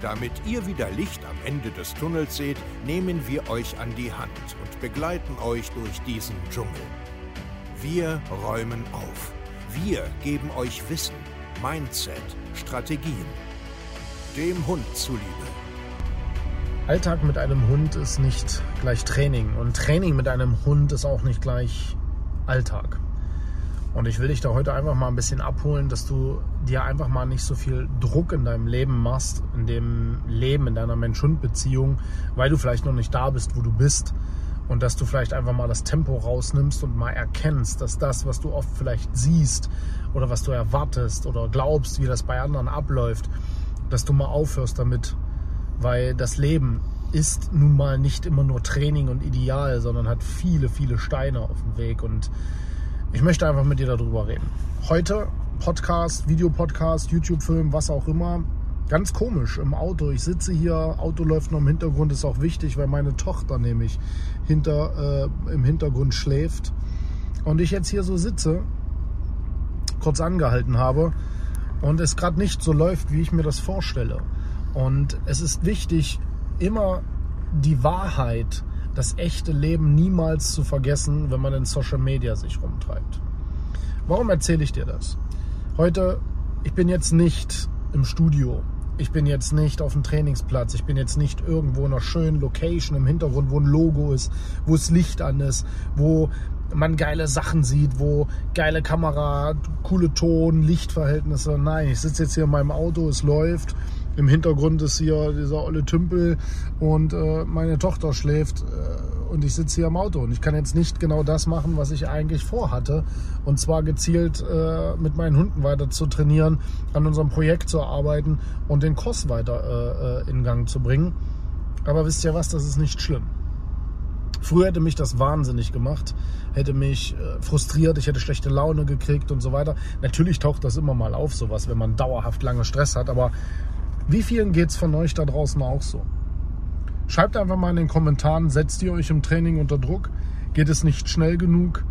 Damit ihr wieder Licht am Ende des Tunnels seht, nehmen wir euch an die Hand und begleiten euch durch diesen Dschungel. Wir räumen auf. Wir geben euch Wissen, Mindset, Strategien. Dem Hund zuliebe. Alltag mit einem Hund ist nicht gleich Training und Training mit einem Hund ist auch nicht gleich Alltag. Und ich will dich da heute einfach mal ein bisschen abholen, dass du dir einfach mal nicht so viel Druck in deinem Leben machst, in dem Leben, in deiner Mensch-Hund-Beziehung, weil du vielleicht noch nicht da bist, wo du bist. Und dass du vielleicht einfach mal das Tempo rausnimmst und mal erkennst, dass das, was du oft vielleicht siehst oder was du erwartest oder glaubst, wie das bei anderen abläuft, dass du mal aufhörst damit. Weil das Leben ist nun mal nicht immer nur Training und Ideal, sondern hat viele, viele Steine auf dem Weg. Und ich möchte einfach mit dir darüber reden. Heute Podcast, Videopodcast, YouTube-Film, was auch immer. Ganz komisch im Auto. Ich sitze hier, Auto läuft noch im Hintergrund, ist auch wichtig, weil meine Tochter nämlich hinter, äh, im Hintergrund schläft. Und ich jetzt hier so sitze, kurz angehalten habe und es gerade nicht so läuft, wie ich mir das vorstelle. Und es ist wichtig, immer die Wahrheit das echte Leben niemals zu vergessen, wenn man in Social Media sich rumtreibt. Warum erzähle ich dir das? Heute, ich bin jetzt nicht im Studio. Ich bin jetzt nicht auf dem Trainingsplatz. Ich bin jetzt nicht irgendwo in einer schönen Location im Hintergrund, wo ein Logo ist, wo das Licht an ist, wo man geile Sachen sieht, wo geile Kamera, coole Ton, Lichtverhältnisse. Nein, ich sitze jetzt hier in meinem Auto, es läuft im Hintergrund ist hier dieser olle Tümpel und äh, meine Tochter schläft äh, und ich sitze hier im Auto. Und ich kann jetzt nicht genau das machen, was ich eigentlich vorhatte. Und zwar gezielt äh, mit meinen Hunden weiter zu trainieren, an unserem Projekt zu arbeiten und den Kurs weiter äh, äh, in Gang zu bringen. Aber wisst ihr was, das ist nicht schlimm. Früher hätte mich das wahnsinnig gemacht, hätte mich äh, frustriert, ich hätte schlechte Laune gekriegt und so weiter. Natürlich taucht das immer mal auf, sowas, wenn man dauerhaft lange Stress hat, aber wie vielen geht es von euch da draußen auch so? Schreibt einfach mal in den Kommentaren, setzt ihr euch im Training unter Druck? Geht es nicht schnell genug?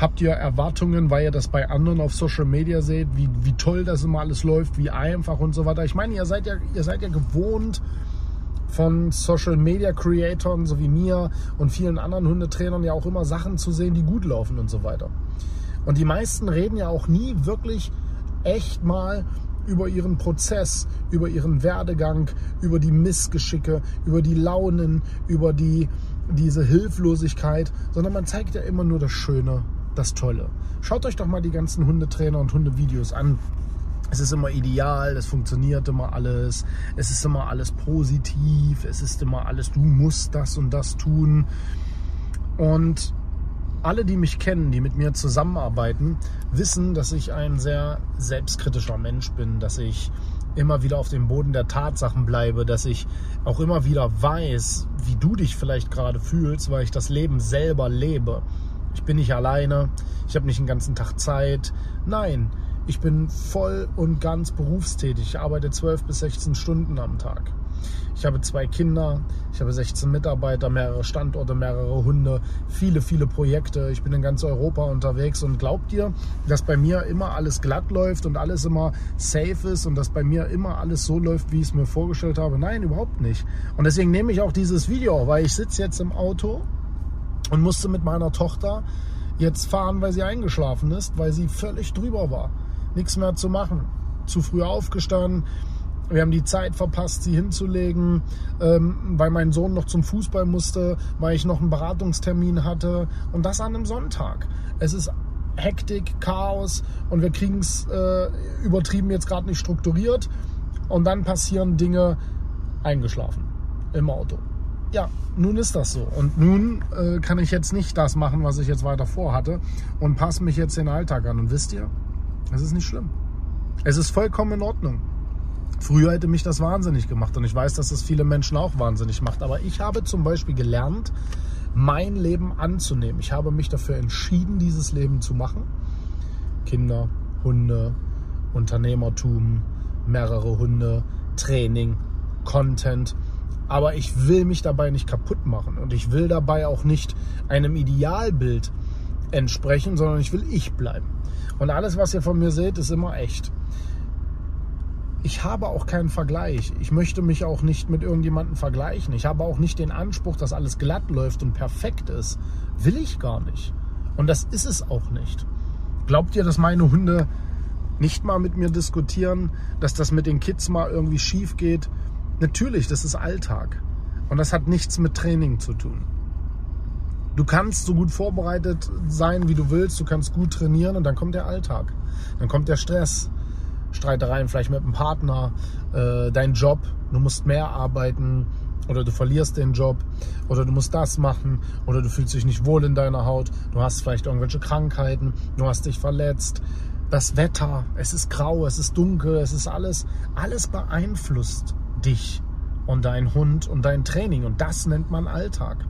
Habt ihr Erwartungen, weil ihr das bei anderen auf Social Media seht, wie, wie toll das immer alles läuft, wie einfach und so weiter? Ich meine, ihr seid ja, ihr seid ja gewohnt von Social Media Creatoren, so wie mir und vielen anderen Hundetrainern ja auch immer Sachen zu sehen, die gut laufen und so weiter. Und die meisten reden ja auch nie wirklich echt mal über ihren Prozess, über ihren Werdegang, über die Missgeschicke, über die Launen, über die, diese Hilflosigkeit, sondern man zeigt ja immer nur das Schöne, das Tolle. Schaut euch doch mal die ganzen Hundetrainer und Hundevideos an. Es ist immer ideal, es funktioniert immer alles, es ist immer alles positiv, es ist immer alles, du musst das und das tun. Und alle, die mich kennen, die mit mir zusammenarbeiten, wissen, dass ich ein sehr selbstkritischer Mensch bin, dass ich immer wieder auf dem Boden der Tatsachen bleibe, dass ich auch immer wieder weiß, wie du dich vielleicht gerade fühlst, weil ich das Leben selber lebe. Ich bin nicht alleine, ich habe nicht den ganzen Tag Zeit. Nein, ich bin voll und ganz berufstätig. Ich arbeite 12 bis 16 Stunden am Tag. Ich habe zwei Kinder, ich habe 16 Mitarbeiter, mehrere Standorte, mehrere Hunde, viele, viele Projekte. Ich bin in ganz Europa unterwegs und glaubt ihr, dass bei mir immer alles glatt läuft und alles immer safe ist und dass bei mir immer alles so läuft, wie ich es mir vorgestellt habe? Nein, überhaupt nicht. Und deswegen nehme ich auch dieses Video, weil ich sitze jetzt im Auto und musste mit meiner Tochter jetzt fahren, weil sie eingeschlafen ist, weil sie völlig drüber war. Nichts mehr zu machen. Zu früh aufgestanden, wir haben die Zeit verpasst, sie hinzulegen, ähm, weil mein Sohn noch zum Fußball musste, weil ich noch einen Beratungstermin hatte und das an einem Sonntag. Es ist Hektik, Chaos und wir kriegen es äh, übertrieben jetzt gerade nicht strukturiert und dann passieren Dinge eingeschlafen im Auto. Ja, nun ist das so. Und nun äh, kann ich jetzt nicht das machen, was ich jetzt weiter vorhatte und passe mich jetzt den Alltag an. Und wisst ihr, es ist nicht schlimm. Es ist vollkommen in Ordnung. Früher hätte mich das wahnsinnig gemacht und ich weiß, dass das viele Menschen auch wahnsinnig macht. Aber ich habe zum Beispiel gelernt, mein Leben anzunehmen. Ich habe mich dafür entschieden, dieses Leben zu machen. Kinder, Hunde, Unternehmertum, mehrere Hunde, Training, Content. Aber ich will mich dabei nicht kaputt machen und ich will dabei auch nicht einem Idealbild entsprechen, sondern ich will ich bleiben. Und alles, was ihr von mir seht, ist immer echt. Ich habe auch keinen Vergleich. Ich möchte mich auch nicht mit irgendjemandem vergleichen. Ich habe auch nicht den Anspruch, dass alles glatt läuft und perfekt ist. Will ich gar nicht. Und das ist es auch nicht. Glaubt ihr, dass meine Hunde nicht mal mit mir diskutieren, dass das mit den Kids mal irgendwie schief geht? Natürlich, das ist Alltag. Und das hat nichts mit Training zu tun. Du kannst so gut vorbereitet sein, wie du willst, du kannst gut trainieren und dann kommt der Alltag. Dann kommt der Stress, Streitereien vielleicht mit dem Partner, äh, dein Job, du musst mehr arbeiten oder du verlierst den Job oder du musst das machen oder du fühlst dich nicht wohl in deiner Haut, du hast vielleicht irgendwelche Krankheiten, du hast dich verletzt, das Wetter, es ist grau, es ist dunkel, es ist alles, alles beeinflusst dich und dein Hund und dein Training. Und das nennt man Alltag.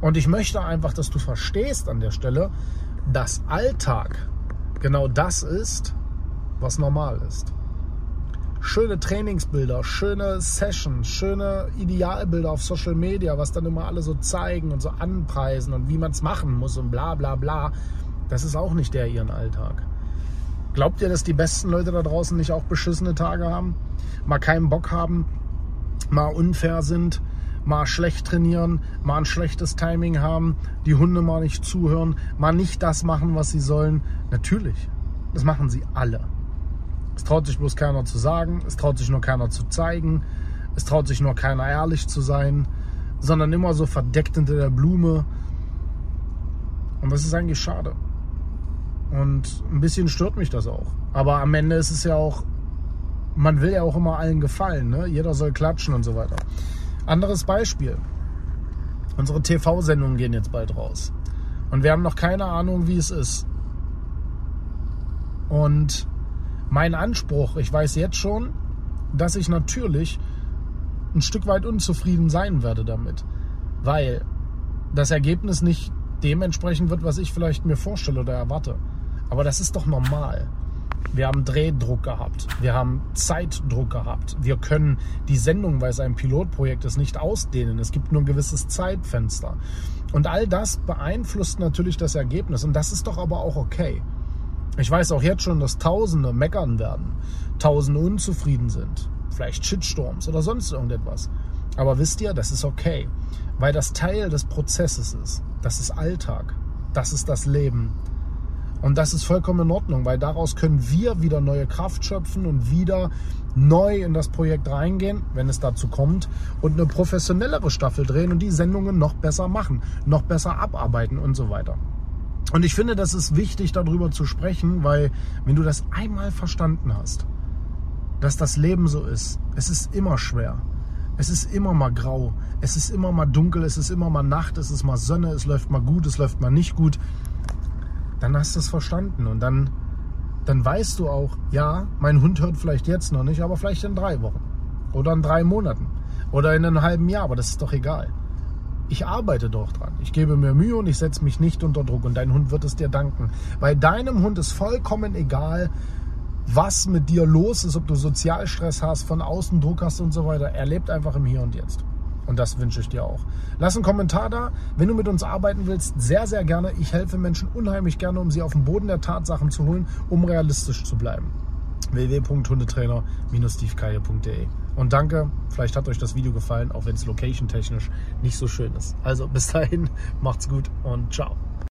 Und ich möchte einfach, dass du verstehst an der Stelle, dass Alltag genau das ist, was normal ist. Schöne Trainingsbilder, schöne Sessions, schöne Idealbilder auf Social Media, was dann immer alle so zeigen und so anpreisen und wie man es machen muss und bla bla bla. Das ist auch nicht der ihren Alltag. Glaubt ihr, dass die besten Leute da draußen nicht auch beschissene Tage haben? Mal keinen Bock haben, mal unfair sind, mal schlecht trainieren, mal ein schlechtes Timing haben, die Hunde mal nicht zuhören, mal nicht das machen, was sie sollen. Natürlich, das machen sie alle. Es traut sich bloß keiner zu sagen, es traut sich nur keiner zu zeigen, es traut sich nur keiner ehrlich zu sein, sondern immer so verdeckt hinter der Blume. Und das ist eigentlich schade. Und ein bisschen stört mich das auch. Aber am Ende ist es ja auch, man will ja auch immer allen gefallen. Ne? Jeder soll klatschen und so weiter. Anderes Beispiel. Unsere TV-Sendungen gehen jetzt bald raus. Und wir haben noch keine Ahnung, wie es ist. Und mein Anspruch, ich weiß jetzt schon, dass ich natürlich ein Stück weit unzufrieden sein werde damit. Weil das Ergebnis nicht dementsprechend wird, was ich vielleicht mir vorstelle oder erwarte. Aber das ist doch normal. Wir haben Drehdruck gehabt. Wir haben Zeitdruck gehabt. Wir können die Sendung, weil es ein Pilotprojekt ist, nicht ausdehnen. Es gibt nur ein gewisses Zeitfenster. Und all das beeinflusst natürlich das Ergebnis. Und das ist doch aber auch okay. Ich weiß auch jetzt schon, dass Tausende meckern werden, Tausende unzufrieden sind, vielleicht Shitstorms oder sonst irgendetwas. Aber wisst ihr, das ist okay, weil das Teil des Prozesses ist. Das ist Alltag. Das ist das Leben. Und das ist vollkommen in Ordnung, weil daraus können wir wieder neue Kraft schöpfen und wieder neu in das Projekt reingehen, wenn es dazu kommt, und eine professionellere Staffel drehen und die Sendungen noch besser machen, noch besser abarbeiten und so weiter. Und ich finde, das ist wichtig, darüber zu sprechen, weil wenn du das einmal verstanden hast, dass das Leben so ist, es ist immer schwer. Es ist immer mal grau, es ist immer mal dunkel, es ist immer mal Nacht, es ist mal Sonne, es läuft mal gut, es läuft mal nicht gut. Dann hast du es verstanden. Und dann, dann weißt du auch, ja, mein Hund hört vielleicht jetzt noch nicht, aber vielleicht in drei Wochen oder in drei Monaten oder in einem halben Jahr, aber das ist doch egal. Ich arbeite doch dran. Ich gebe mir Mühe und ich setze mich nicht unter Druck und dein Hund wird es dir danken. Bei deinem Hund ist vollkommen egal, was mit dir los ist, ob du Sozialstress hast, von außen Druck hast und so weiter. Er lebt einfach im Hier und Jetzt. Und das wünsche ich dir auch. Lass einen Kommentar da. Wenn du mit uns arbeiten willst, sehr, sehr gerne. Ich helfe Menschen unheimlich gerne, um sie auf den Boden der Tatsachen zu holen, um realistisch zu bleiben. www.hundetrainer-stevekaye.de Und danke, vielleicht hat euch das Video gefallen, auch wenn es location-technisch nicht so schön ist. Also bis dahin, macht's gut und ciao.